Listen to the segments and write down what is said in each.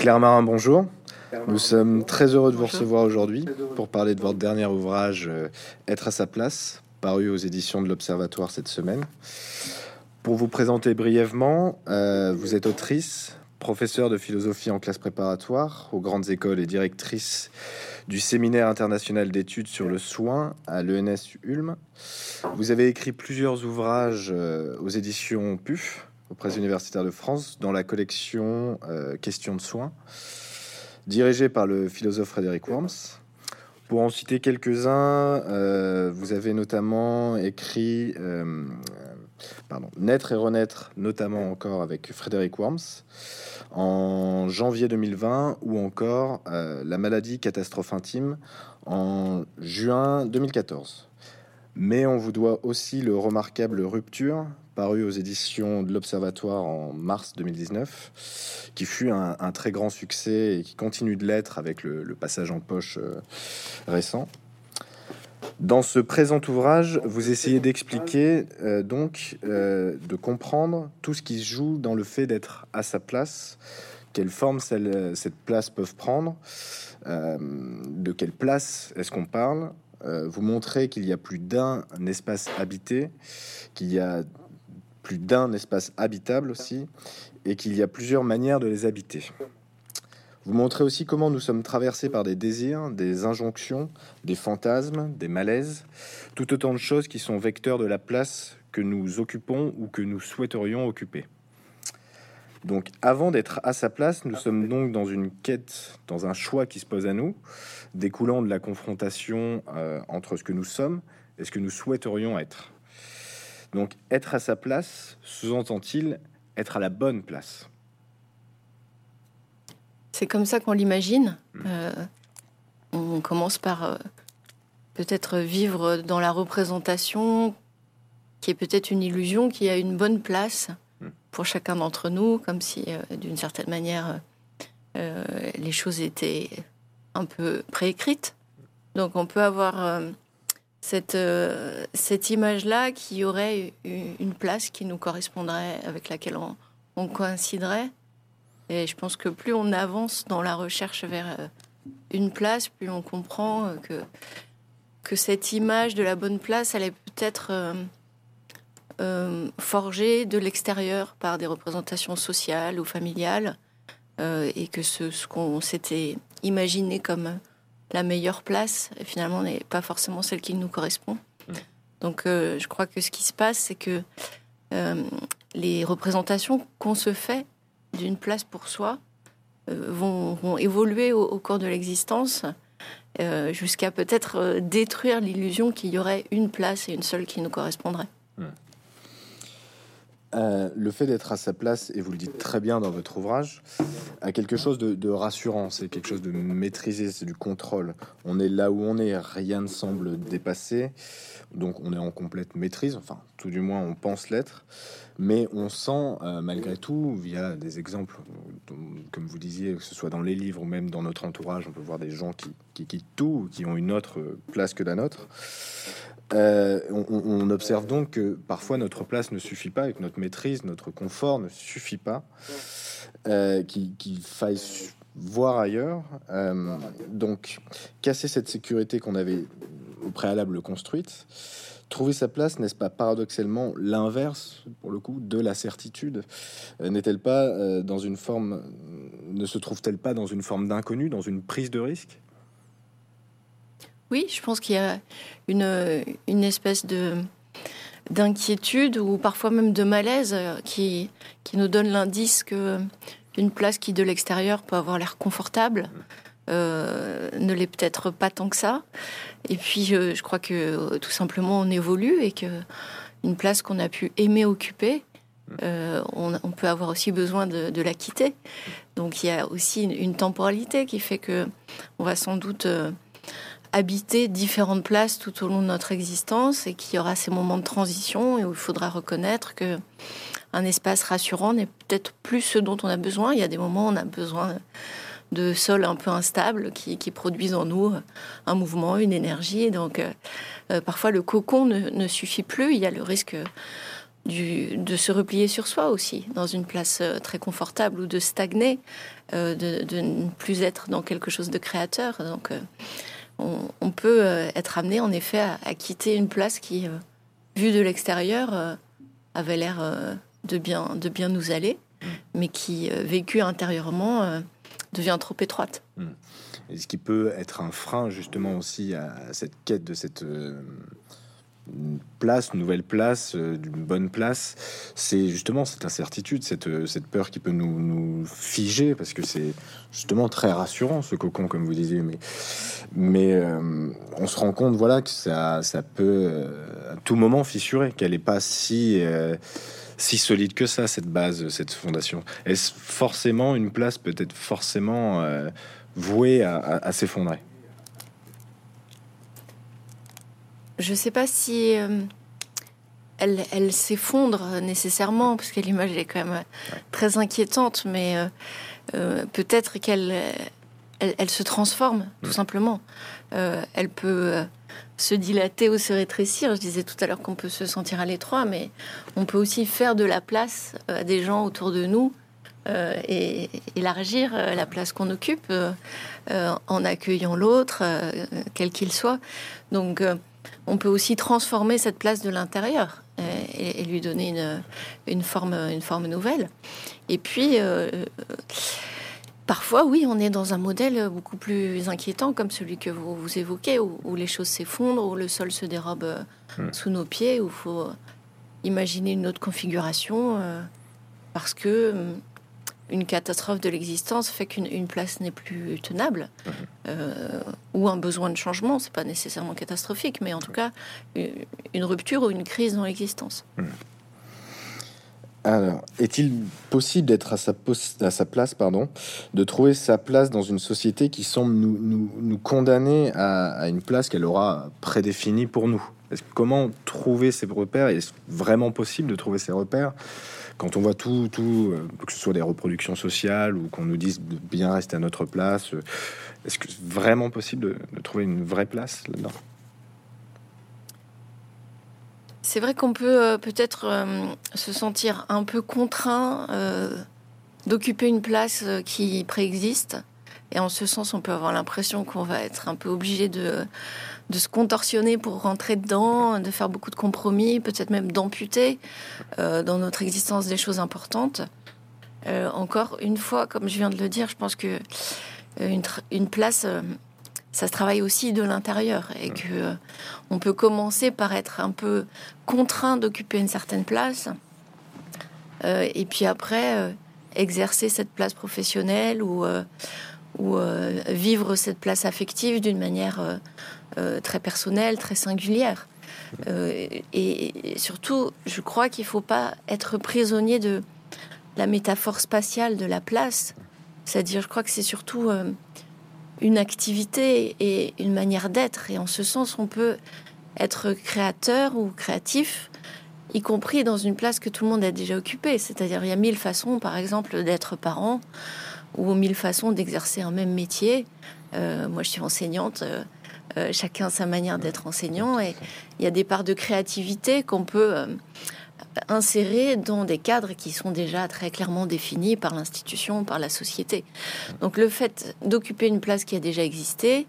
Claire Marin, bonjour. Nous sommes très heureux de vous recevoir aujourd'hui pour parler de votre dernier ouvrage euh, Être à sa place, paru aux éditions de l'Observatoire cette semaine. Pour vous présenter brièvement, euh, vous êtes autrice, professeure de philosophie en classe préparatoire aux grandes écoles et directrice du séminaire international d'études sur le soin à l'ENS Ulm. Vous avez écrit plusieurs ouvrages euh, aux éditions PUF, aux presses universitaires de France, dans la collection Questions de soins dirigé par le philosophe Frédéric Worms. Pour en citer quelques-uns, euh, vous avez notamment écrit euh, Naître et renaître, notamment encore avec Frédéric Worms, en janvier 2020, ou encore euh, La maladie catastrophe intime en juin 2014. Mais on vous doit aussi le remarquable Rupture, paru aux éditions de l'Observatoire en mars 2019, qui fut un, très grand succès et qui continue de l'être avec le, passage en poche euh, récent. Dans ce présent ouvrage, vous essayez d'expliquer, euh, donc, euh, de comprendre tout ce qui se joue dans le fait d'être à sa place, quelle forme cette place peut prendre, de quelle place est-ce qu'on parle, vous montrer qu'il y a plus d'un espace habité, qu'il y a plus d'un espace habitable aussi, et qu'il y a plusieurs manières de les habiter. Vous montrez aussi comment nous sommes traversés par des désirs, des injonctions, des fantasmes, des malaises, tout autant de choses qui sont vecteurs de la place que nous occupons ou que nous souhaiterions occuper. Donc avant d'être à sa place, nous sommes donc dans une quête, dans un choix qui se pose à nous, découlant de la confrontation euh, entre ce que nous sommes et ce que nous souhaiterions être. Donc être à sa place, sous-entend-il être à la bonne place? C'est comme ça qu'on l'imagine. Hmm. Euh, on commence par euh, peut-être vivre dans la représentation qui est peut-être une illusion, qui a une bonne place hmm. pour chacun d'entre nous, comme si euh, d'une certaine manière les choses étaient un peu préécrites. Donc on peut avoir cette, euh, cette image-là qui aurait une place qui nous correspondrait, avec laquelle on, coïnciderait. Et je pense que plus on avance dans la recherche vers euh, une place, plus on comprend euh, que, que cette image de la bonne place, elle est peut-être forgée de l'extérieur par des représentations sociales ou familiales, et que ce qu'on s'était imaginé comme la meilleure place, finalement, n'est pas forcément celle qui nous correspond. Mm. Donc, euh, je crois que ce qui se passe, c'est que euh, les représentations qu'on se fait d'une place pour soi euh, vont, évoluer au, cours de l'existence jusqu'à peut-être détruire l'illusion qu'il y aurait une place et une seule qui nous correspondrait. Mm. Euh, le fait d'être à sa place, et vous le dites très bien dans votre ouvrage, a quelque chose de, rassurant, c'est quelque chose de maîtrisé, c'est du contrôle. On est là où on est, rien ne semble dépasser, donc on est en complète maîtrise, enfin tout du moins on pense l'être, mais on sent euh, malgré tout, via des exemples, comme vous disiez, que ce soit dans les livres ou même dans notre entourage, on peut voir des gens qui, qui quittent tout, qui ont une autre place que la nôtre. Euh, on, observe donc que parfois notre place ne suffit pas, et que notre maîtrise, notre confort ne suffit pas, euh, qu'il faille voir ailleurs. Euh, donc, casser cette sécurité qu'on avait au préalable construite, trouver sa place, n'est-ce pas paradoxalement l'inverse, pour le coup, de la certitude? N'est-elle pas dans une forme, ne se trouve-t-elle pas dans une forme d'inconnu, dans une prise de risque? Oui, je pense qu'il y a une, une espèce de d'inquiétude ou parfois même de malaise euh, qui, qui nous donne l'indice que une place qui de l'extérieur peut avoir l'air confortable euh, ne l'est peut-être pas tant que ça. Et puis je, crois que tout simplement on évolue et que une place qu'on a pu aimer occuper, euh, on, peut avoir aussi besoin de, la quitter. Donc il y a aussi une, temporalité qui fait que on va sans doute habiter différentes places tout au long de notre existence et qu'il y aura ces moments de transition et où il faudra reconnaître que un espace rassurant n'est peut-être plus ce dont on a besoin. Il y a des moments où on a besoin de sols un peu instables qui, produisent en nous un mouvement, une énergie. Donc euh, euh, parfois le cocon ne, suffit plus. Il y a le risque de se replier sur soi aussi, dans une place très confortable ou de stagner, de, ne plus être dans quelque chose de créateur. Donc, on, peut être amené en effet à, quitter une place qui, vue de l'extérieur, avait l'air de bien, de bien nous aller, mm. mais qui, vécu intérieurement, devient trop étroite. Mm. Et ce qui peut être un frein justement aussi à cette quête de cette euh, place, nouvelle place, euh, d'une bonne place, c'est justement cette incertitude, cette, euh, cette peur qui peut nous, figer, parce que c'est justement très rassurant ce cocon, comme vous disiez, mais, mais on se rend compte voilà, que ça, ça peut à tout moment fissurer, qu'elle n'est pas si si solide que ça, cette base, cette fondation. Est-ce forcément une place peut-être forcément vouée à, s'effondrer? Je ne sais pas si euh, elle, s'effondre nécessairement, parce que l'image est quand même très inquiétante, mais euh, euh, peut-être qu'elle elle, se transforme, tout mm. simplement. elle peut se dilater ou se rétrécir. Je disais tout à l'heure qu'on peut se sentir à l'étroit, mais on peut aussi faire de la place à des gens autour de nous euh, et élargir euh, la place qu'on occupe euh, en accueillant l'autre, quel qu'il soit. Donc, on peut aussi transformer cette place de l'intérieur et, lui donner une, une, forme, une forme nouvelle. Et puis, parfois, oui, on est dans un modèle beaucoup plus inquiétant, comme celui que vous, vous évoquez, où, les choses s'effondrent, où le sol se dérobe hmm. sous nos pieds, où il faut imaginer une autre configuration, parce que une catastrophe de l'existence fait qu'une place n'est plus tenable, mhm. euh, ou un besoin de changement, c'est pas nécessairement catastrophique, mais en tout cas une rupture ou une crise dans l'existence. Mhm. Alors, est-il possible d'être à sa, à sa place, pardon, de trouver sa place dans une société qui semble nous, nous, condamner à, une place qu'elle aura prédéfinie pour nous? Comment trouver ces repères? Est-ce vraiment possible de trouver ces repères? Quand on voit tout, tout euh, que ce soit des reproductions sociales ou qu'on nous dise de bien rester à notre place, euh, est-ce que c'est vraiment possible de, trouver une vraie place là-dedans? C'est vrai qu'on peut euh, peut-être se sentir un peu contraint d'occuper une place qui préexiste. Et en ce sens, on peut avoir l'impression qu'on va être un peu obligé de, de se contorsionner pour rentrer dedans, de faire beaucoup de compromis, peut-être même d'amputer euh, dans notre existence des choses importantes. Euh, encore une fois, comme je viens de le dire, je pense que euh, une, place, ça se travaille aussi de l'intérieur et que on peut commencer par être un peu contraint d'occuper une certaine place, et puis après exercer cette place professionnelle ou ou vivre cette place affective d'une manière très personnelle, très singulière. Euh, et, surtout, je crois qu'il ne faut pas être prisonnier de la métaphore spatiale de la place. C'est-à-dire, je crois que c'est surtout euh, une activité et une manière d'être. Et en ce sens, on peut être créateur ou créatif, y compris dans une place que tout le monde a déjà occupée. C'est-à-dire, il y a mille façons, par exemple, d'être parent ou mille façons d'exercer un même métier. moi, je suis enseignante. Euh, chacun sa manière d'être enseignant et il y a des parts de créativité qu'on peut euh, insérer dans des cadres qui sont déjà très clairement définis par l'institution, par la société. Donc le fait d'occuper une place qui a déjà existé,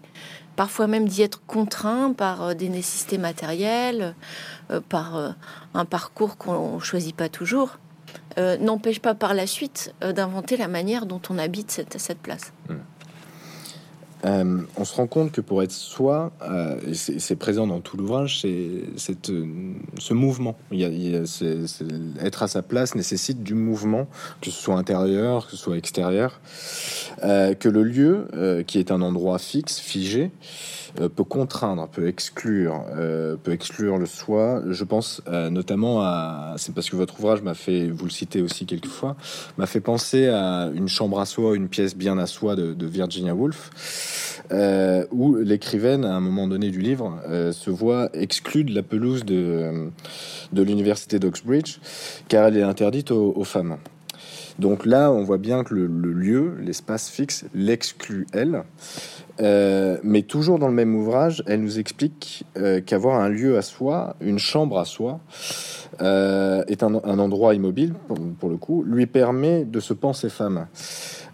parfois même d'y être contraint par euh, des nécessités matérielles, par un parcours qu'on choisit pas toujours, n'empêche pas par la suite d'inventer la manière dont on habite cette, cette place. Mmh. Euh, on se rend compte que pour être soi, euh, c'est présent dans tout l'ouvrage, c'est euh, ce mouvement. être à sa place nécessite du mouvement, que ce soit intérieur, que ce soit extérieur, que le lieu, qui est un endroit fixe, figé, euh, peut contraindre, peut exclure, euh, peut exclure le soi. Je pense euh, notamment à, c'est parce que votre ouvrage m'a fait, vous le citez aussi quelquefois, m'a fait penser à une chambre à soi, une pièce bien à soi de, Virginia Woolf, où l'écrivaine, à un moment donné du livre, se voit exclue de la pelouse de, de l'université d'Oxbridge, car elle est interdite aux femmes. Donc là, on voit bien que le, lieu, l'espace fixe, l'exclut elle. Euh, mais toujours dans le même ouvrage, elle nous explique euh, qu'avoir un lieu à soi, une chambre à soi, euh, est un, endroit immobile, pour, le coup, lui permet de se penser femme.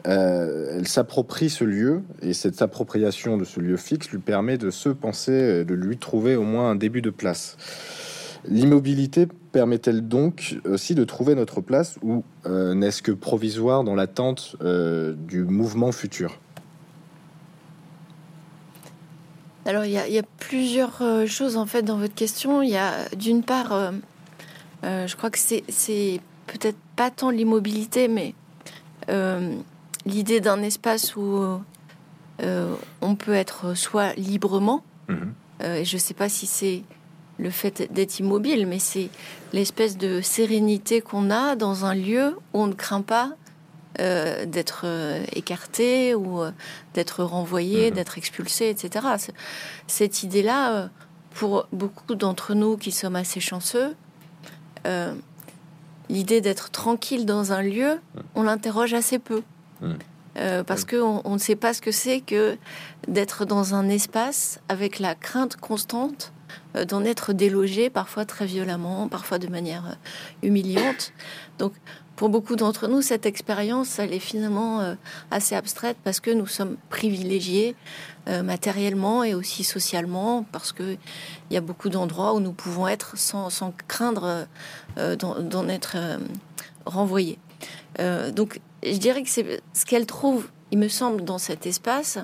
elle s'approprie ce lieu, et cette appropriation de ce lieu fixe lui permet de se penser, de lui trouver au moins un début de place. L'immobilité permet-elle donc aussi de trouver notre place ou n'est-ce que provisoire dans l'attente du mouvement futur? Alors, il y, a, plusieurs euh, choses en fait dans votre question. Il y a d'une part, euh, euh, je crois que c'est peut-être pas tant l'immobilité, mais l'idée d'un espace où on peut être soit librement, mhm. et je ne sais pas si c'est le fait d'être immobile, mais c'est l'espèce de sérénité qu'on a dans un lieu où on ne craint pas euh, d'être euh, écarté ou euh, d'être renvoyé, mhm. d'être expulsé, etc. Cette idée-là, pour beaucoup d'entre nous qui sommes assez chanceux, l'idée d'être tranquille dans un lieu, mhm. on l'interroge assez peu. Mhm. parce qu'on on ne sait pas ce que c'est que d'être dans un espace avec la crainte constante d'en être délogé, parfois très violemment, parfois de manière humiliante. Donc, pour beaucoup d'entre nous, cette expérience, elle est finalement euh, assez abstraite parce que nous sommes privilégiés euh, matériellement et aussi socialement, parce qu'il y a beaucoup d'endroits où nous pouvons être sans, craindre euh, d'en être renvoyés. donc, je dirais que c'est ce qu'elle trouve, il me semble, dans cet espace,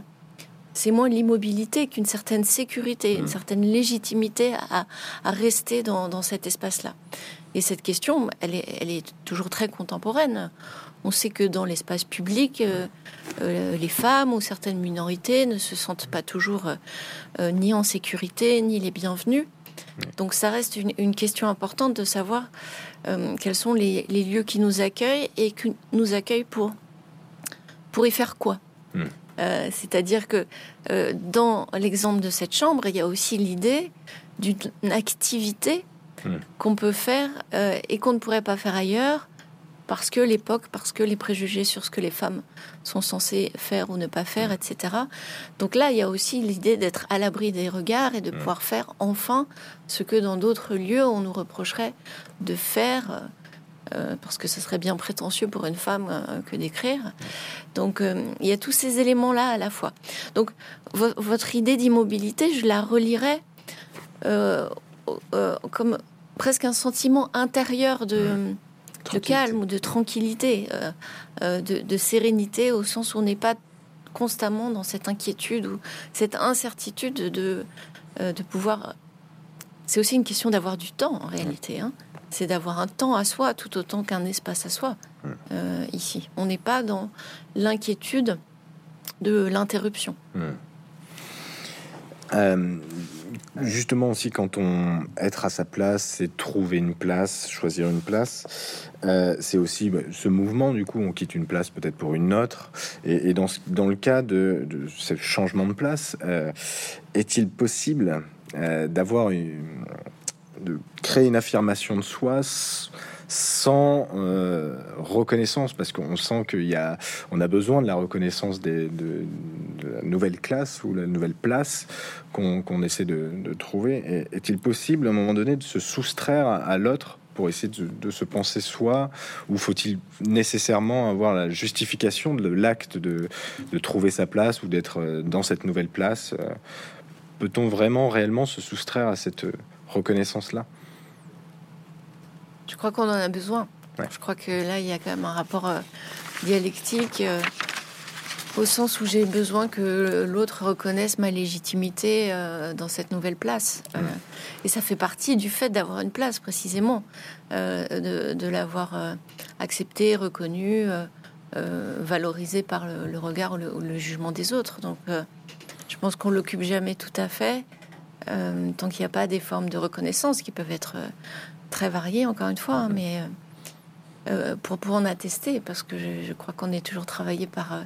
c'est moins l'immobilité qu'une certaine sécurité, une mmh. certaine légitimité à, rester dans cet espace-là. Et cette question, elle est, elle est toujours très contemporaine. On sait que dans l'espace public, euh, euh, les femmes ou certaines minorités ne se sentent pas toujours euh, ni en sécurité, ni les bienvenues. Donc ça reste une, question importante de savoir quels sont les, lieux qui nous accueillent et qui nous accueillent pour, pour y faire quoi? Hmm. C'est-à-dire que dans l'exemple de cette chambre, il y a aussi l'idée d'une activité Hmm. qu'on peut faire euh, et qu'on ne pourrait pas faire ailleurs parce que l'époque, parce que les préjugés sur ce que les femmes sont censées faire ou ne pas faire, hmm. etc. Donc là, il y a aussi l'idée d'être à l'abri des regards et de hmm. pouvoir faire enfin ce que dans d'autres lieux on nous reprocherait de faire. Euh, euh, parce que ce serait bien prétentieux pour une femme que d'écrire. Donc il y a tous ces éléments-là à la fois. Donc votre idée d'immobilité, je la relirais comme presque un sentiment intérieur de, calme ou de tranquillité, euh, euh, de, sérénité, au sens où on n'est pas constamment dans cette inquiétude ou cette incertitude de, euh, de pouvoir. C'est aussi une question d'avoir du temps en réalité. Hein. C'est d'avoir un temps à soi tout autant qu'un espace à soi ici. On n'est pas dans l'inquiétude de l'interruption. Justement aussi, quand on être à sa place, c'est trouver une place, choisir une place. Euh, c'est aussi bah, ce mouvement. Du coup, on quitte une place peut-être pour une autre. Et, dans, dans le cas de, ce changement de place, euh, est-il possible euh, d'avoir une, de créer une affirmation de soi sans euh, reconnaissance, parce qu'on sent qu'il y a, on a besoin de la reconnaissance des, de, la nouvelle classe ou la nouvelle place qu'on essaie de, trouver. Est-il possible à un moment donné de se soustraire à, l'autre pour essayer de, se penser soi Ou faut-il nécessairement avoir la justification de l'acte de, trouver sa place ou d'être euh, dans cette nouvelle place? Euh, Peut-on vraiment réellement se soustraire à cette reconnaissance-là je crois qu'on en a besoin? Je crois que là, il y a quand même un rapport euh, dialectique euh, au sens où j'ai besoin que l'autre reconnaisse ma légitimité euh, dans cette nouvelle place. et ça fait partie du fait d'avoir une place, précisément, de, l'avoir acceptée, reconnue, valorisée par le, regard ou le, jugement des autres. Donc, je pense qu'on l'occupe jamais tout à fait. Tant qu'il n'y a pas des formes de reconnaissance qui peuvent être très varié, encore une fois, hein, mais euh, euh, pour, pour en attester, parce que je, crois qu'on est toujours travaillé par euh,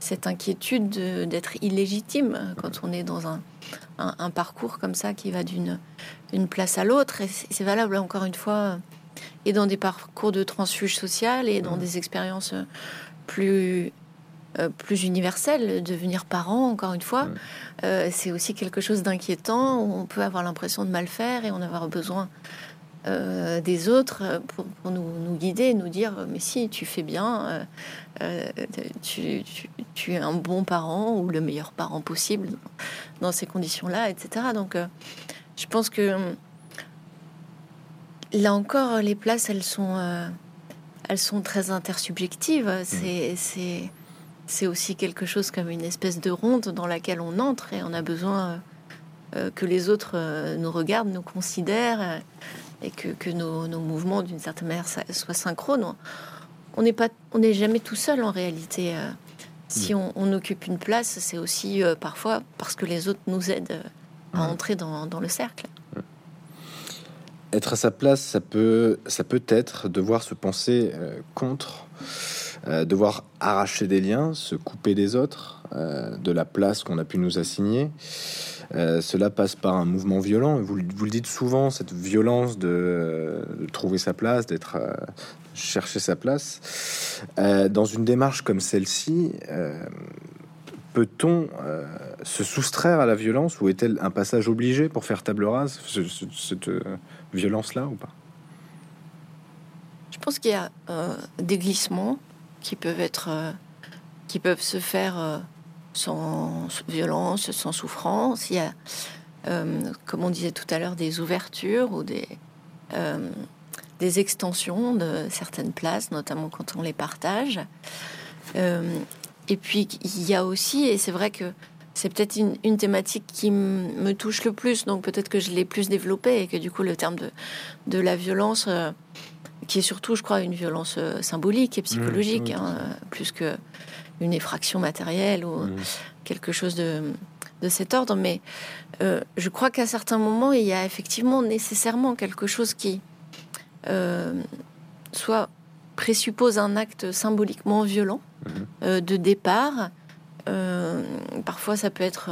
cette inquiétude d'être illégitime quand on est dans un, un, parcours comme ça qui va d'une une place à l'autre. Et c'est valable, encore une fois, et dans des parcours de transfuge social et dans des expériences plus plus universelles. Devenir parent, encore une fois, c'est aussi quelque chose d'inquiétant. On peut avoir l'impression de mal faire et on avoir besoin euh, des autres pour, nous, guider, nous dire mais si tu fais bien, euh, euh, tu, es un bon parent ou le meilleur parent possible dans ces conditions-là, etc. Donc je pense que là encore les places elles sont elles sont très intersubjectives. Mmh. C'est aussi quelque chose comme une espèce de ronde dans laquelle on entre et on a besoin que les autres nous regardent, nous considèrent et que, nos, mouvements, d'une certaine manière, soient synchrones. On n'est pas, on n'est jamais tout seul en réalité. Euh. Si on, occupe une place, c'est aussi euh, parfois parce que les autres nous aident euh, à entrer dans, le cercle. Être à sa place, ça peut, ça peut être devoir se penser contre, devoir arracher des liens, se couper des autres, de la place qu'on a pu nous assigner. Euh, cela passe par un mouvement violent. Vous, vous le dites souvent, cette violence de, trouver sa place, d'être euh, chercher sa place. Euh, dans une démarche comme celle-ci, peut-on se soustraire à la violence ou est-elle un passage obligé pour faire table rase, cette violence-là ou pas? Je pense qu'il y a des glissements qui peuvent être, qui peuvent se faire sans violence, sans souffrance. Il y a, euh, comme on disait tout à l'heure, des ouvertures ou des, euh, des extensions de certaines places, notamment quand on les partage. Euh, et puis il y a aussi, et c'est vrai que c'est peut-être une, thématique qui me touche le plus, donc peut-être que je l'ai plus développée et que du coup le terme de, de la violence, qui est surtout, je crois, une violence symbolique et psychologique, hein, plus que une effraction matérielle ou mmh. quelque chose de, de, cet ordre. Mais euh, je crois qu'à certains moments, il y a effectivement nécessairement quelque chose qui euh, soit présuppose un acte symboliquement violent mmh. euh, de départ. parfois, ça peut être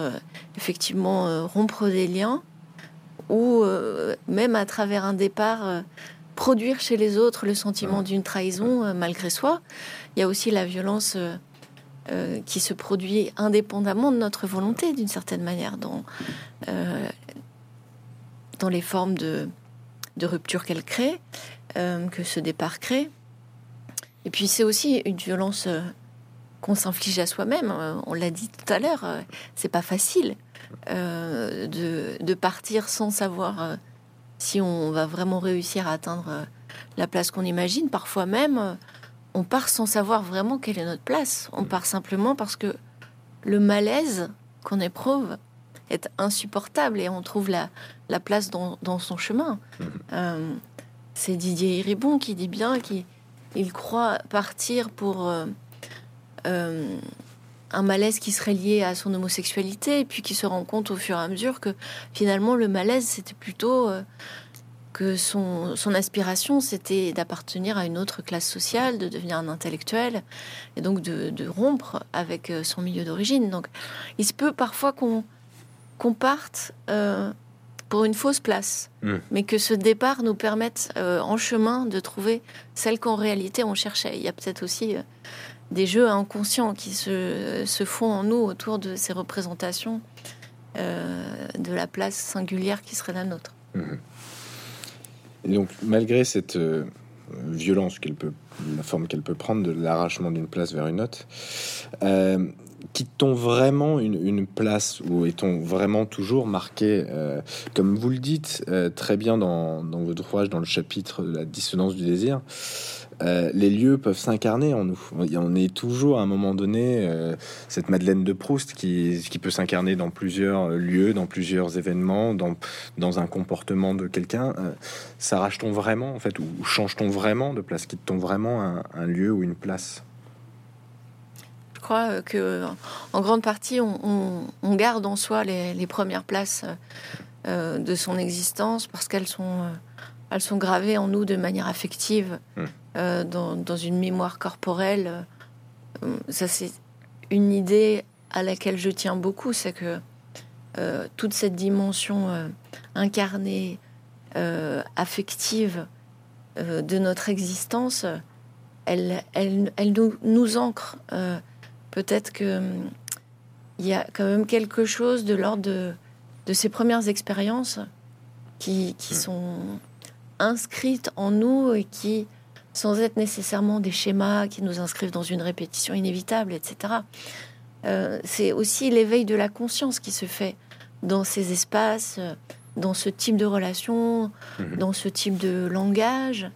effectivement rompre des liens ou même à travers un départ produire chez les autres le sentiment d'une trahison malgré soi. Il y a aussi la violence euh, qui se produit indépendamment de notre volonté, d'une certaine manière, dans, euh, dans les formes de, de rupture qu'elle crée, euh, que ce départ crée. Et puis c'est aussi une violence qu'on s'inflige à soi-même. On l'a dit tout à l'heure, c'est pas facile de, de, partir sans savoir si on va vraiment réussir à atteindre la place qu'on imagine. Parfois même, on part sans savoir vraiment quelle est notre place. On part simplement parce que le malaise qu'on éprouve est insupportable et on trouve la, la place dans, son chemin. Mhm. Euh, c'est Didier Iribon qui dit bien qu'il croit partir pour euh, euh, un malaise qui serait lié à son homosexualité et puis qui se rend compte au fur et à mesure que finalement le malaise c'était plutôt que son, son aspiration, c'était d'appartenir à une autre classe sociale, de devenir un intellectuel, et donc de, rompre avec euh, son milieu d'origine. Donc, il se peut parfois qu'on qu'on parte euh, pour une fausse place, hmm. mais que ce départ nous permette euh, en chemin de trouver celle qu'en réalité on cherchait. Il y a peut-être aussi des jeux inconscients qui se, se, font en nous autour de ces représentations de la place singulière qui serait la nôtre. Hmm donc, malgré cette euh, violence qu'elle peut, la forme qu'elle peut prendre de l'arrachement d'une place vers une autre, euh, quitte-t-on vraiment une, place ou est-on vraiment toujours marqué, euh, comme vous le dites euh, très bien dans, dans, votre ouvrage, dans le chapitre de la dissonance du désir, euh, les lieux peuvent s'incarner en nous. On est toujours à un moment donné euh, cette Madeleine de Proust qui, peut s'incarner dans plusieurs lieux, dans plusieurs événements, dans, dans un comportement de quelqu'un. Euh, S'arrache-t-on vraiment, en fait, ou change-t-on vraiment de place Quitte-t-on vraiment un, lieu ou une place Je crois que, en grande partie, on, garde en soi les, premières places de son existence parce qu'elles sont elles sont gravées en nous de manière affective. Mmh. Euh, dans, une mémoire corporelle. Euh, ça, c'est une idée à laquelle je tiens beaucoup, c'est que euh, toute cette dimension incarnée, affective de notre existence, elle, elle, elle nous, nous ancre. Peut-être que il y a quand même quelque chose de l'ordre de, de ces premières expériences qui, qui sont inscrites en nous et qui, sans être nécessairement des schémas qui nous inscrivent dans une répétition inévitable, etc. Euh, c'est aussi l'éveil de la conscience qui se fait dans ces espaces, euh, dans ce type de relation, mhm. dans ce type de langage,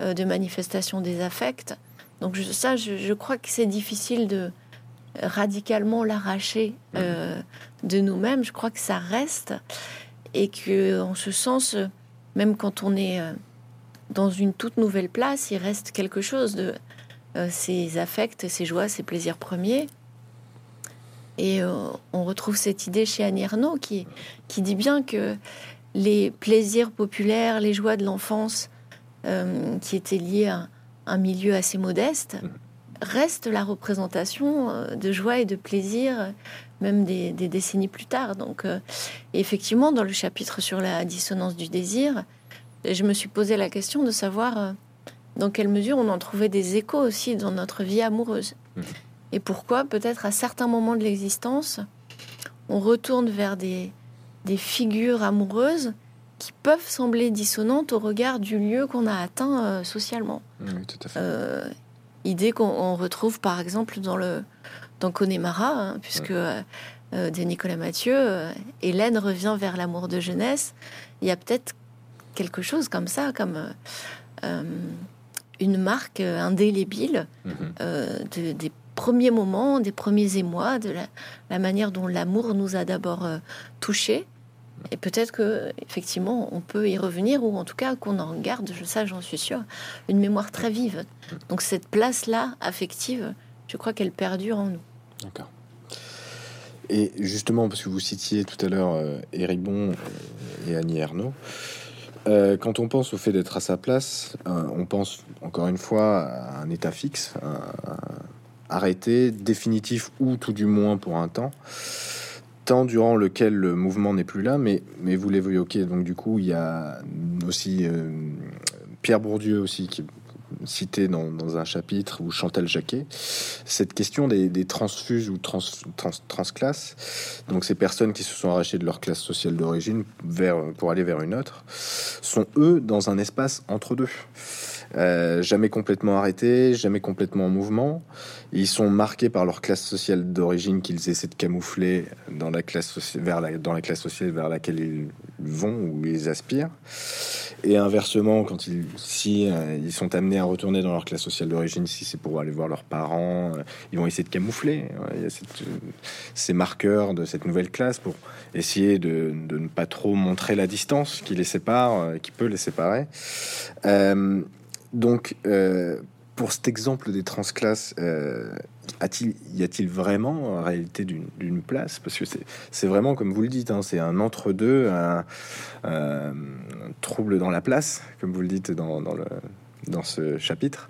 euh, de manifestation des affects. Donc ça, je, crois que c'est difficile de radicalement l'arracher mhm. de nous-mêmes. Je crois que ça reste et que, en ce sens, même quand on est dans une toute nouvelle place, il reste quelque chose de ces affects, ces joies, ces plaisirs premiers. Et euh, on retrouve cette idée chez Annie Ernaux qui, qui dit bien que les plaisirs populaires, les joies de l'enfance euh, qui étaient liées à un milieu assez modeste, restent la représentation euh, de joie et de plaisir, même des, décennies plus tard. Donc, effectivement, dans le chapitre sur la dissonance du désir, je me suis posé la question de savoir dans quelle mesure on en trouvait des échos aussi dans notre vie amoureuse. Mmh et pourquoi peut-être à certains moments de l'existence, on retourne vers des, des figures amoureuses qui peuvent sembler dissonantes au regard du lieu qu'on a atteint euh, socialement. Oui, tout à fait. Euh, idée qu'on retrouve par exemple dans le dans Connemara, hein, puisque euh, de Nicolas Mathieu, Hélène revient vers l'amour de jeunesse. Il y a peut-être quelque chose comme ça, comme une marque indélébile de, des premiers moments, des premiers émois, de la, manière dont l'amour nous a d'abord touché touchés. Et peut-être que effectivement, on peut y revenir, ou en tout cas qu'on en garde, je sais, j'en suis sûre, une mémoire très vive. Donc cette place-là, affective, je crois qu'elle perdure en nous. D'accord. Et justement, parce que vous citiez tout à l'heure euh, Héribon et Annie Ernaux, euh, quand on pense au fait d'être à sa place, euh, on pense encore une fois à un état fixe, arrêté, définitif ou tout du moins pour un temps, temps durant lequel le mouvement n'est plus là, mais, mais vous l'évoquez, donc du coup il y a aussi euh, Pierre Bourdieu aussi qui cité dans, un chapitre ou Chantal Jacquet, cette question des, transfuses ou trans, transclasses, donc ces personnes qui se sont arrachées de leur classe sociale d'origine pour aller vers une autre, sont eux dans un espace entre deux. Euh, jamais complètement arrêtés, jamais complètement en mouvement. Ils sont marqués par leur classe sociale d'origine qu'ils essaient de camoufler dans la classe vers dans la classe sociale vers laquelle ils vont ou ils aspirent. Et inversement, quand ils si euh, ils sont amenés à retourner dans leur classe sociale d'origine, si c'est pour aller voir leurs parents, euh, ils vont essayer de camoufler. Il y a ces marqueurs de cette nouvelle classe pour essayer de, de, ne pas trop montrer la distance qui les sépare, qui peut les séparer. Donc, euh, pour cet exemple des transclasses, euh, y a-t-il vraiment en réalité d'une place? Parce que c'est vraiment, comme vous le dites, hein, c'est un entre-deux, un, trouble dans la place, comme vous le dites dans, dans, le, dans ce chapitre.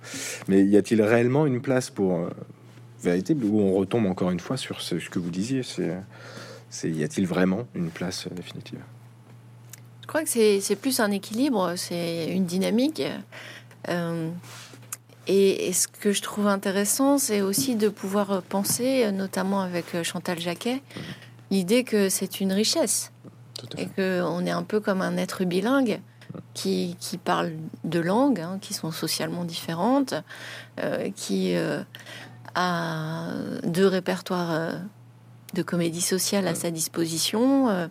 Mais y a-t-il réellement une place pour euh, vérité Ou on retombe encore une fois sur ce, que vous disiez c'est, y a-t-il vraiment une place définitive? Je crois que c'est plus un équilibre, c'est une dynamique. Euh, et, ce que je trouve intéressant, c'est aussi de pouvoir penser, notamment avec euh, Chantal Jacquet, l'idée que c'est une richesse et qu'on est un peu comme un être bilingue qui, qui parle de langues hein, qui sont socialement différentes, euh, qui a deux répertoires de comédie sociale à sa disposition.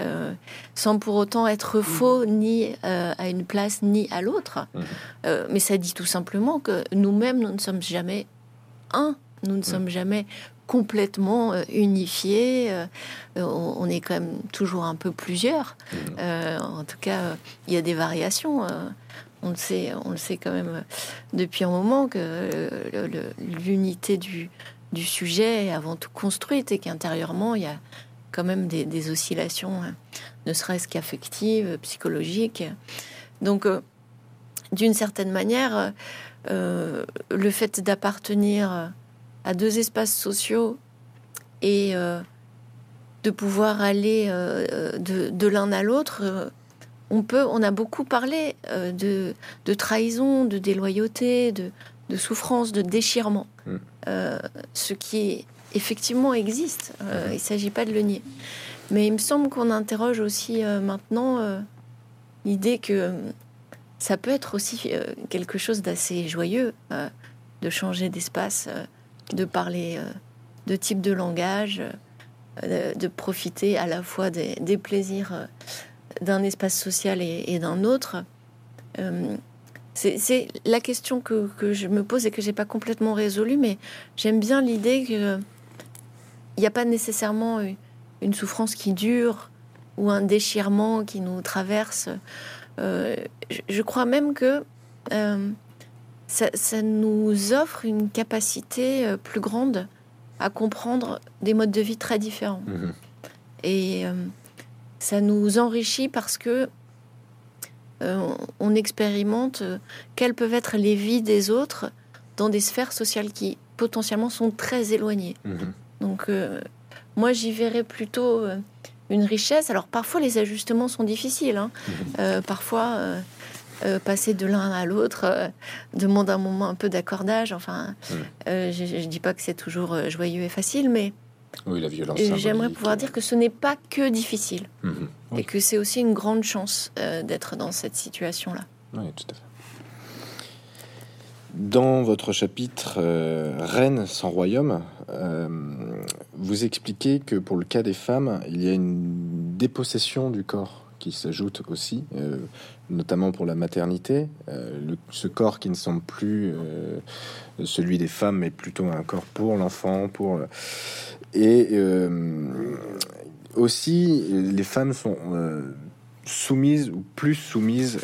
Euh, sans pour autant être mm. faux ni euh, à une place ni à l'autre. Mm. Euh, mais ça dit tout simplement que nous-mêmes, nous ne sommes jamais un, nous ne mm. sommes jamais complètement unifiés. On, est quand même toujours un peu plusieurs. en tout cas, il y a des variations. on le sait, on le sait quand même depuis un moment que l'unité du, du sujet est avant tout construite et qu'intérieurement il y a quand même des, oscillations, hein, ne serait-ce qu'affectives, psychologiques. Donc, euh, d'une certaine manière, euh, le fait d'appartenir à deux espaces sociaux et euh, de pouvoir aller de, l'un à l'autre on peut, on a beaucoup parlé de, de, trahison, de déloyauté, de, de souffrance, de déchirement, mm. ce qui effectivement existe. Mm-hmm. il ne s'agit pas de le nier. Mais il me semble qu'on interroge aussi maintenant l'idée que ça peut être aussi quelque chose d'assez joyeux de changer d'espace, de parler de type de langage, euh, de profiter à la fois des, plaisirs euh, d'un espace social et, d'un autre. Euh, c'est la question que, je me pose et que j'ai pas complètement résolue, mais j'aime bien l'idée qu'il n'y a pas nécessairement une souffrance qui dure ou un déchirement qui nous traverse. je, crois même que ça, nous offre une capacité plus grande à comprendre des modes de vie très différents. Mhm. Et euh, ça nous enrichit parce que euh, on expérimente euh, quelles peuvent être les vies des autres dans des sphères sociales qui potentiellement sont très éloignées. Mhm. Donc moi j'y verrais plutôt une richesse. Alors parfois les ajustements sont difficiles. Hein. Mhm. parfois euh, passer de l'un à l'autre euh, demande un moment un peu d'accordage. Enfin, euh, je, ne dis pas que c'est toujours joyeux et facile, mais oui, la violence. J'aimerais pouvoir dire que ce n'est pas que difficile mhm. et que c'est aussi une grande chance d'être dans cette situation-là. Oui, tout à fait. Dans votre chapitre Reine sans royaume, vous expliquez que pour le cas des femmes, il y a une dépossession du corps qui s'ajoute aussi, euh, notamment pour la maternité. Euh, ce corps qui ne semble plus euh, celui des femmes, mais plutôt un corps pour l'enfant, pour et aussi les femmes sont soumises ou plus soumises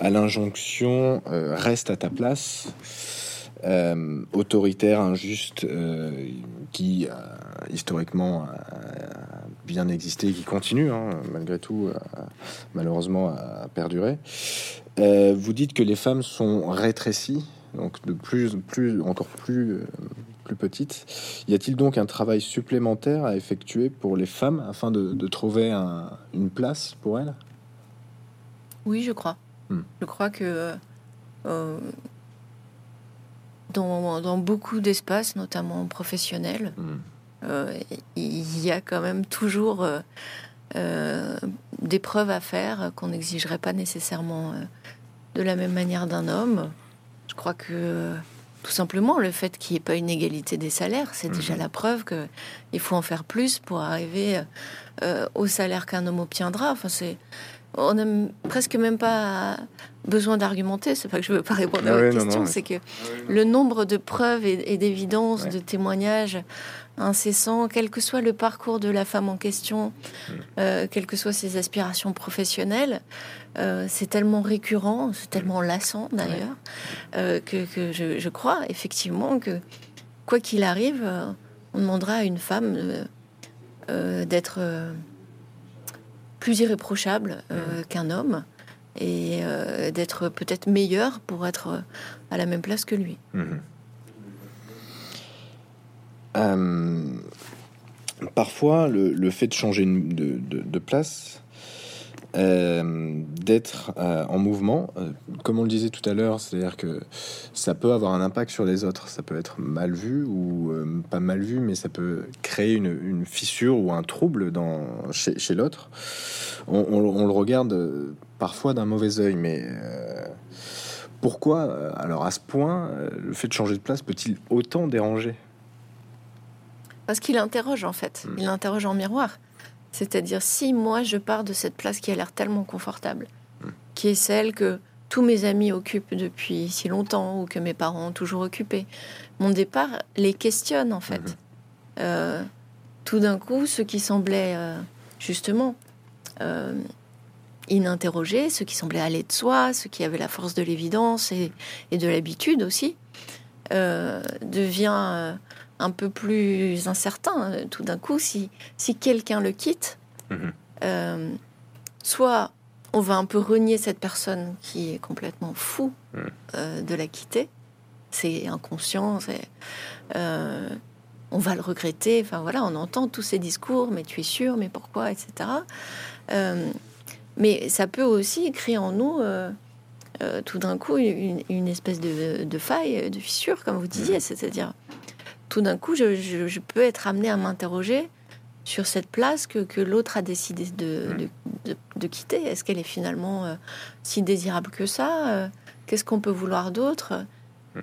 à l'injonction reste à ta place. autoritaire, injuste, qui historiquement bien existé qui continue, hein, malgré tout, malheureusement, à perdurer. Euh, vous dites que les femmes sont rétrécies, donc de plus, plus encore plus, euh, plus petites. Y a-t-il donc un travail supplémentaire à effectuer pour les femmes afin de, trouver une place pour elles? Oui, je crois. Hmm. Je crois que euh, dans, dans, beaucoup d'espaces, notamment professionnels, hmm. Euh, il y a quand même toujours euh, des preuves à faire qu'on n'exigerait pas nécessairement de la même manière d'un homme. Je crois que tout simplement le fait qu'il n'y ait pas une égalité des salaires, c'est déjà mhm. la preuve qu'il faut en faire plus pour arriver au salaire qu'un homme obtiendra. Enfin, c'est on n'a presque même pas besoin d'argumenter. C'est pas que je veux pas répondre à ah votre question, c'est que le nombre de preuves et, d'évidences, de témoignages incessants, quel que soit le parcours de la femme en question, euh, quelles que soient ses aspirations professionnelles, euh, c'est tellement récurrent, c'est tellement lassant d'ailleurs, euh, que, je, crois effectivement que quoi qu'il arrive, on demandera à une femme d'être plus irréprochable qu'un homme et d'être peut-être meilleur pour être à la même place que lui. Mm-hmm. Euh, parfois, le, fait de changer de, place, euh, d'être euh, en mouvement, comme on le disait tout à l'heure, c'est-à-dire que ça peut avoir un impact sur les autres, ça peut être mal vu ou pas mal vu, mais ça peut créer une, fissure ou un trouble chez, l'autre. On, le regarde parfois d'un mauvais oeil, mais pourquoi, alors à ce point, le fait de changer de place peut-il autant déranger? Parce qu'il interroge en fait, mm. il interroge en miroir. C'est-à-dire si moi je pars de cette place qui a l'air tellement confortable, mm. qui est celle que tous mes amis occupent depuis si longtemps ou que mes parents ont toujours occupé, mon départ les questionne en fait. Mm-hmm. Euh, tout d'un coup, ce qui semblait euh, justement euh, ininterrogé, ce qui semblait aller de soi, ce qui avait la force de l'évidence et, et, de l'habitude aussi, devient un peu plus incertain euh, tout d'un coup si, si quelqu'un le quitte. Mhm. Euh, soit on va un peu renier cette personne qui est complètement fou mhm. euh, de la quitter. C'est inconscient, on va le regretter. Enfin voilà, on entend tous ces discours, mais tu es sûr, mais pourquoi, etc. Mais ça peut aussi créer en nous, tout d'un coup, une, espèce de, faille, de fissure, comme vous disiez. Mmh. C'est-à-dire, tout d'un coup, je, peux être amené à m'interroger sur cette place que, l'autre a décidé de, de, quitter. Est-ce qu'elle est finalement euh, si désirable que ça euh, Qu'est-ce qu'on peut vouloir d'autre?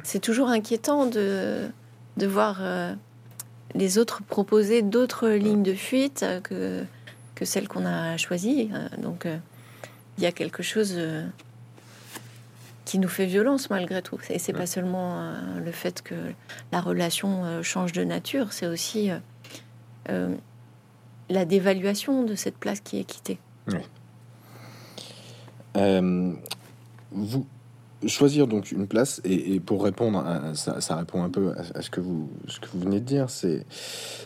C'est toujours inquiétant de, de voir euh, les autres proposer d'autres lignes de fuite que, que celles qu'on a choisies. donc, il y a quelque chose qui nous fait violence malgré tout. Et c'est pas seulement le fait que la relation change de nature, c'est aussi la dévaluation de cette place qui est quittée. Euh, vous choisir donc une place et, pour répondre, à, ça, répond un peu à, ce que vous ce que vous venez de dire. C'est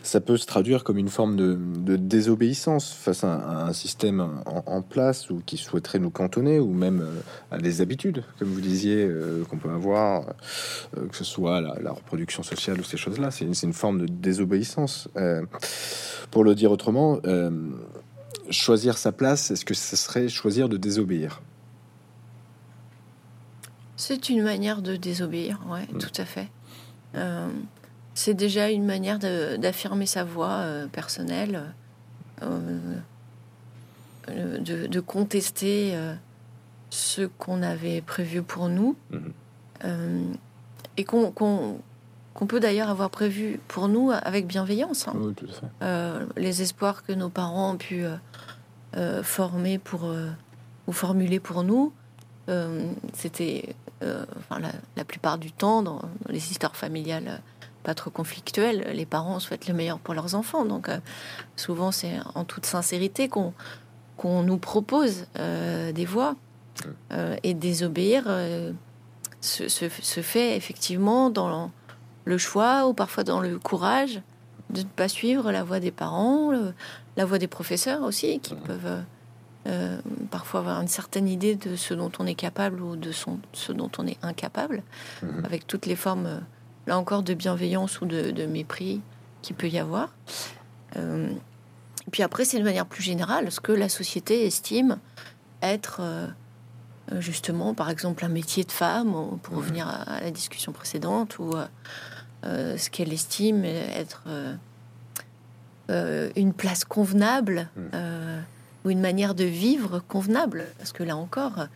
ça peut se traduire comme une forme de, désobéissance face à, un système en, place ou qui souhaiterait nous cantonner ou même euh, à des habitudes, comme vous disiez, euh, qu'on peut avoir, que ce soit la, reproduction sociale ou ces choses-là. C'est une, une, forme de désobéissance. pour le dire autrement choisir sa place, est-ce que ce serait choisir de désobéir? C'est une manière de désobéir, ouais, mm. tout à fait. Euh, c'est déjà une manière d'affirmer sa voix euh, personnelle, euh, de, contester ce qu'on avait prévu pour nous, mm-hmm. et qu'on peut d'ailleurs avoir prévu pour nous avec bienveillance. Hein. les espoirs que nos parents ont pu formés pour ou formulés pour nous. C'était, enfin, la, plupart du temps, dans, les histoires familiales pas trop conflictuelles, les parents souhaitent le meilleur pour leurs enfants. Donc, souvent, c'est en toute sincérité qu'on qu'on nous propose des voies et désobéir se, se, fait effectivement dans le choix ou parfois dans le courage de ne pas suivre la voie des parents, la voix des professeurs aussi, qui peuvent euh, parfois avoir une certaine idée de ce dont on est capable ou de son, ce dont on est incapable, mhm. avec toutes les formes, euh, là encore, de bienveillance ou de, mépris qu'il peut y avoir. Euh, puis après, c'est de manière plus générale ce que la société estime être justement, par exemple, un métier de femme, pour mhm. revenir à, la discussion précédente, ou ce qu'elle estime être une place convenable hmm. Euh, ou une manière de vivre convenable. Parce que là encore,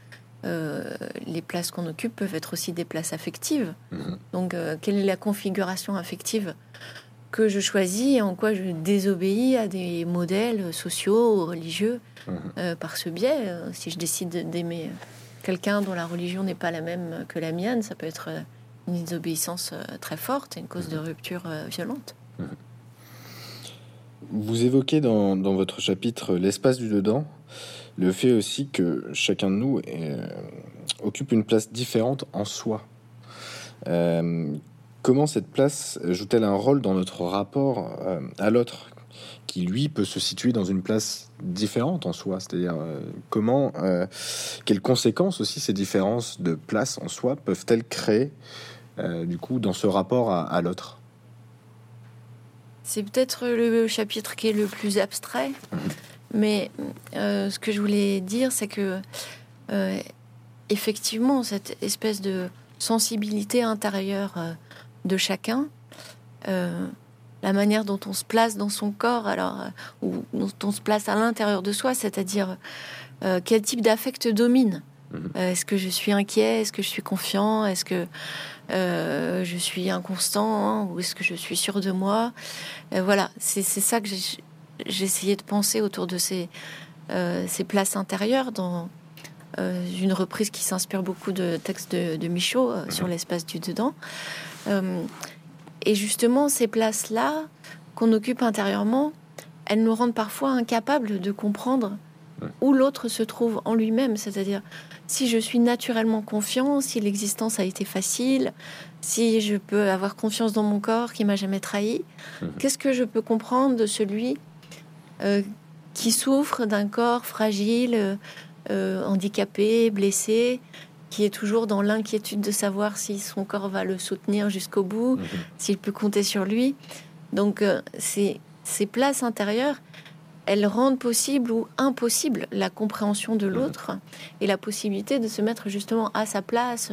euh, les places qu'on occupe peuvent être aussi des places affectives. Hmm. Donc, quelle est la configuration affective que je choisis et en quoi je désobéis à des modèles sociaux ou religieux hmm. par ce biais Si je décide d'aimer quelqu'un dont la religion n'est pas la même que la mienne, ça peut être une désobéissance très forte et une cause de rupture violente. Vous évoquez dans, votre chapitre l'espace du dedans, le fait aussi que chacun de nous euh, occupe une place différente en soi. Euh, comment cette place joue-t-elle un rôle dans notre rapport euh, à l'autre, qui lui peut se situer dans une place différente en soi? C'est-à-dire comment, quelles conséquences aussi ces différences de place en soi peuvent-elles créer du coup dans ce rapport à l'autre? C'est peut-être le chapitre qui est le plus abstrait, mais euh, ce que je voulais dire, c'est que euh, effectivement, cette espèce de sensibilité intérieure euh, de chacun, la manière dont on se place dans son corps, alors ou dont on se place à l'intérieur de soi, c'est-à-dire quel type d'affect domine? Mhm. Est-ce que je suis inquiet? Est-ce que je suis confiant? Est-ce que euh, je suis inconstant hein, ou est-ce que je suis sûr de moi? Euh, Voilà, c'est ça que j'ai essayé de penser autour de ces, euh, ces places intérieures dans une reprise qui s'inspire beaucoup de textes de, Michaud sur l'espace du dedans. et justement, ces places-là qu'on occupe intérieurement, elles nous rendent parfois incapables de comprendre où l'autre se trouve en lui-même, c'est-à-dire si je suis naturellement confiant, si l'existence a été facile, si je peux avoir confiance dans mon corps qui m'a jamais trahi, mhm. qu'est-ce que je peux comprendre de celui euh, qui souffre d'un corps fragile, euh, handicapé, blessé, qui est toujours dans l'inquiétude de savoir si son corps va le soutenir jusqu'au bout, mhm. s'il peut compter sur lui. Donc, euh, ces places intérieures, elles rendent possible ou impossible la compréhension de l'autre et la possibilité de se mettre justement à sa place,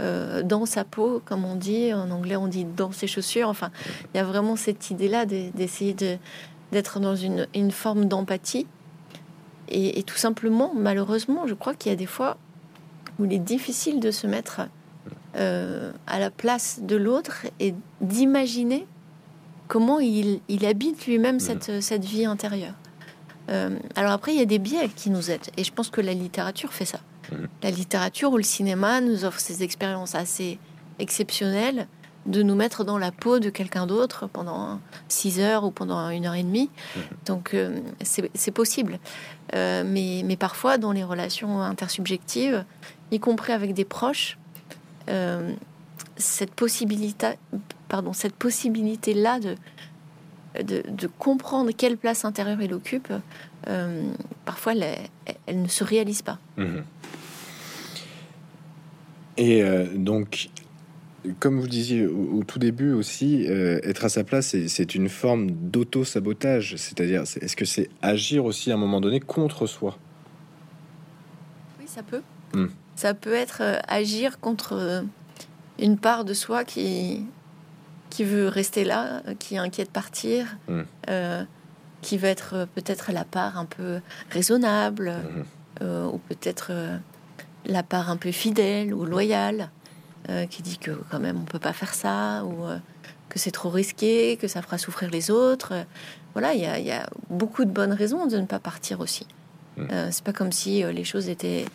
euh, dans sa peau, comme on dit. En anglais, on dit dans ses chaussures. Enfin, il y a vraiment cette idée-là d'essayer d'être dans une, forme d'empathie. Et, tout simplement, malheureusement, je crois qu'il y a des fois où il est difficile de se mettre euh, à la place de l'autre et d'imaginer comment il, habite lui-même cette, cette, vie intérieure. Euh, alors après, il y a des biais qui nous aident. Et je pense que la littérature fait ça. La littérature ou le cinéma nous offre ces expériences assez exceptionnelles de nous mettre dans la peau de quelqu'un d'autre pendant six heures ou pendant une heure et demie. Donc euh, c'est possible. Euh, mais, mais, parfois, dans les relations intersubjectives, y compris avec des proches, euh, cette possibilité, pardon, cette possibilité-là de, de, comprendre quelle place intérieure il occupe, parfois elle, ne se réalise pas. Mmh. Et euh, donc, comme vous disiez au, tout début aussi, euh, être à sa place, c'est une forme d'auto-sabotage. C'est-à-dire, est-ce que c'est agir aussi à un moment donné contre soi? Oui, ça peut. Hmm. Ça peut être euh, agir contre une part de soi qui, qui veut rester là, qui est inquiète de partir, hmm. qui va être peut-être la part un peu raisonnable, hmm. ou peut-être la part un peu fidèle ou loyale euh, qui dit que quand même on peut pas faire ça ou euh, que c'est trop risqué, que ça fera souffrir les autres. Voilà, il y, a, beaucoup de bonnes raisons de ne pas partir aussi. Mmh. Euh, c'est pas comme si les choses étaient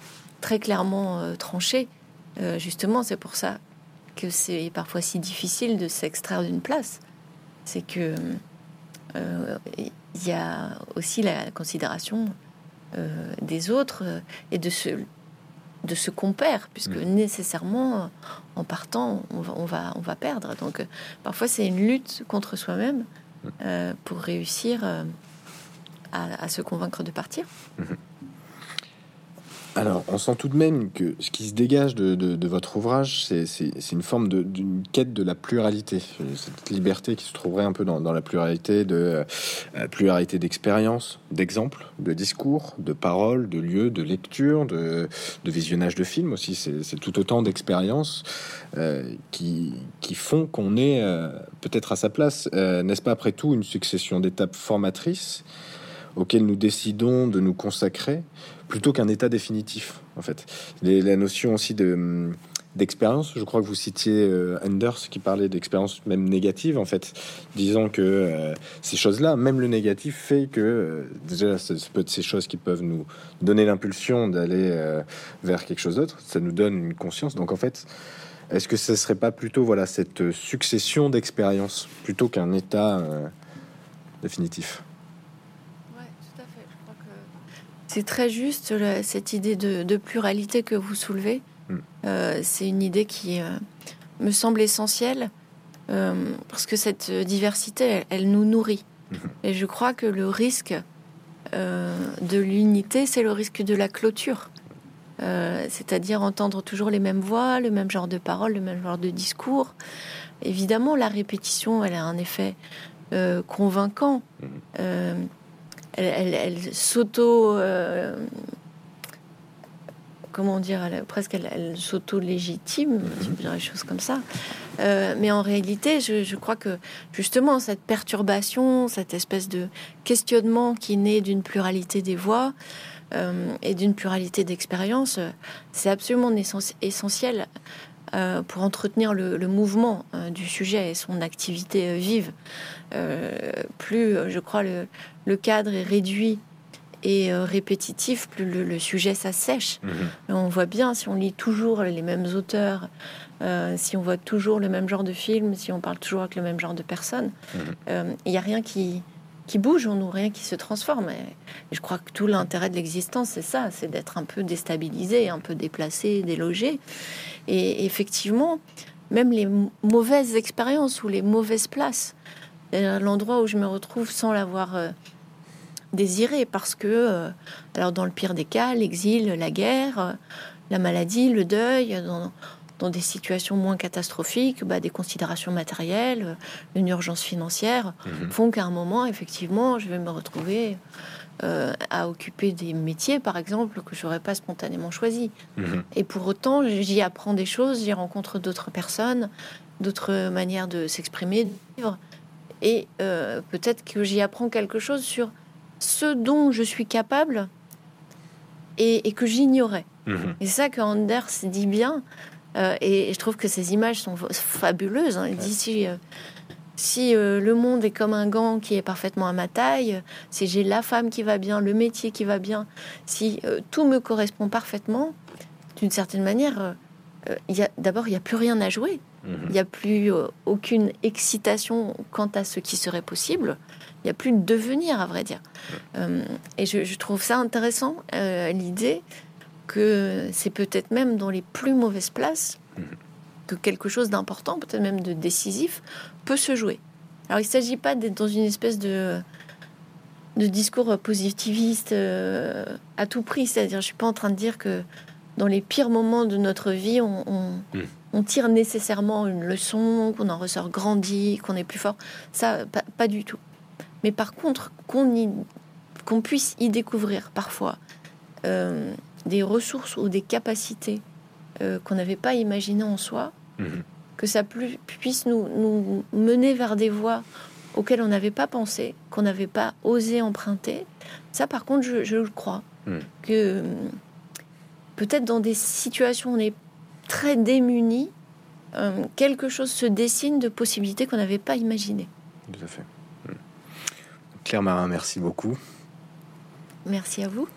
très clairement tranchées. justement, c'est pour ça que c'est parfois si difficile de s'extraire d'une place. C'est que il y a aussi la considération des autres et de ce de ce qu'on perd, puisque mm. nécessairement, en partant, on va, on va, on va perdre. Donc, euh, parfois, c'est une lutte contre soi-même mm. euh, pour réussir euh, à, se convaincre de partir. Mm-hmm. Alors, on sent tout de même que ce qui se dégage de, votre ouvrage, c'est une forme d'une quête de la pluralité, cette liberté qui se trouverait un peu dans, la pluralité de euh, pluralité d'expériences, d'exemples, de discours, de paroles, de lieux, de lecture, de, visionnage de films aussi. C'est tout autant d'expériences euh, qui, font qu'on est euh, peut-être à sa place. N'est-ce pas après tout une succession d'étapes formatrices auxquelles nous décidons de nous consacrer plutôt qu'un état définitif, en fait. la notion aussi de d'expérience, je crois que vous citiez euh, Anders qui parlait d'expérience même négative, en fait, disant que euh, ces choses-là, même le négatif, fait que euh, déjà, ça peut être ces choses qui peuvent nous donner l'impulsion d'aller vers quelque chose d'autre, ça nous donne une conscience. Donc, en fait, est-ce que ce serait pas plutôt voilà cette succession d'expériences plutôt qu'un état définitif? C'est très juste cette idée de, pluralité que vous soulevez. Mm. Euh, c'est une idée qui euh, me semble essentielle euh, parce que cette diversité, elle, nous nourrit. Mm-hmm. Et je crois que le risque de l'unité, c'est le risque de la clôture. C'est-à-dire entendre toujours les mêmes voix, le même genre de paroles, le même genre de discours. Évidemment, la répétition, elle a un effet convaincant. Mm-hmm elle, s'auto. Euh, comment dire Presque elle, s'auto-légitime, dire les choses comme ça. Euh, mais en réalité, je, crois que justement, cette perturbation, cette espèce de questionnement qui naît d'une pluralité des voix euh, et d'une pluralité d'expériences, c'est absolument essentiel pour entretenir le, mouvement du sujet et son activité vive. plus, je crois, le, le cadre est réduit et euh, répétitif, plus le, sujet s'assèche. Mhm. On voit bien si on lit toujours les mêmes auteurs, euh, si on voit toujours le même genre de film, si on parle toujours avec le même genre de personnes, mhm. euh, il n'y a rien qui, qui bouge en nous, rien qui se transforme. Et, je crois que tout l'intérêt de l'existence, c'est ça, c'est d'être un peu déstabilisé, un peu déplacé, délogé. Et effectivement, même les mauvaises expériences ou les mauvaises places, l'endroit où je me retrouve sans l'avoir désiré parce que, euh, alors dans le pire des cas, l'exil, la guerre, euh, la maladie, le deuil, dans des situations moins catastrophiques, bah, des considérations matérielles, une urgence financière, mhm. font qu'à un moment, effectivement, je vais me retrouver euh, à occuper des métiers, par exemple, que j'aurais pas spontanément choisi. Mhm. Et pour autant, j'y apprends des choses, j'y rencontre d'autres personnes, d'autres manières de s'exprimer, de vivre. Et euh, peut-être que j'y apprends quelque chose sur ce dont je suis capable et, que j'ignorais. Mhm. Et c'est ça que Anders dit bien. Euh, et, je trouve que ces images sont fabuleuses. Hein. Il dit si, euh, si euh, le monde est comme un gant qui est parfaitement à ma taille, si j'ai la femme qui va bien, le métier qui va bien, si tout me correspond parfaitement, d'une certaine manière, d'abord, il n'y a plus rien à jouer. Mhm. Il n'y a plus aucune excitation quant à ce qui serait possible. Il n'y a plus de devenir, à vrai dire. et je, je, trouve ça intéressant, l'idée que c'est peut-être même dans les plus mauvaises places que quelque chose d'important, peut-être même de décisif, peut se jouer. Alors il ne s'agit pas d'être dans une espèce de, de discours positiviste euh, à tout prix, c'est-à-dire je ne suis pas en train de dire que dans les pires moments de notre vie, on, hmm. tire nécessairement une leçon, qu'on en ressort grandi, qu'on est plus fort. Ça, pas, du tout. Mais par contre, qu'on qu'on puisse y découvrir parfois euh, des ressources ou des capacités euh, qu'on n'avait pas imaginées en soi, mhm. que ça puisse nous, mener vers des voies auxquelles on n'avait pas pensé, qu'on n'avait pas osé emprunter. Ça, par contre, je, le crois. Mhm. Que peut-être dans des situations où on est très démunis, euh, quelque chose se dessine de possibilités qu'on n'avait pas imaginées. Tout à fait. Mhm. Claire Marin, merci beaucoup. Merci à vous.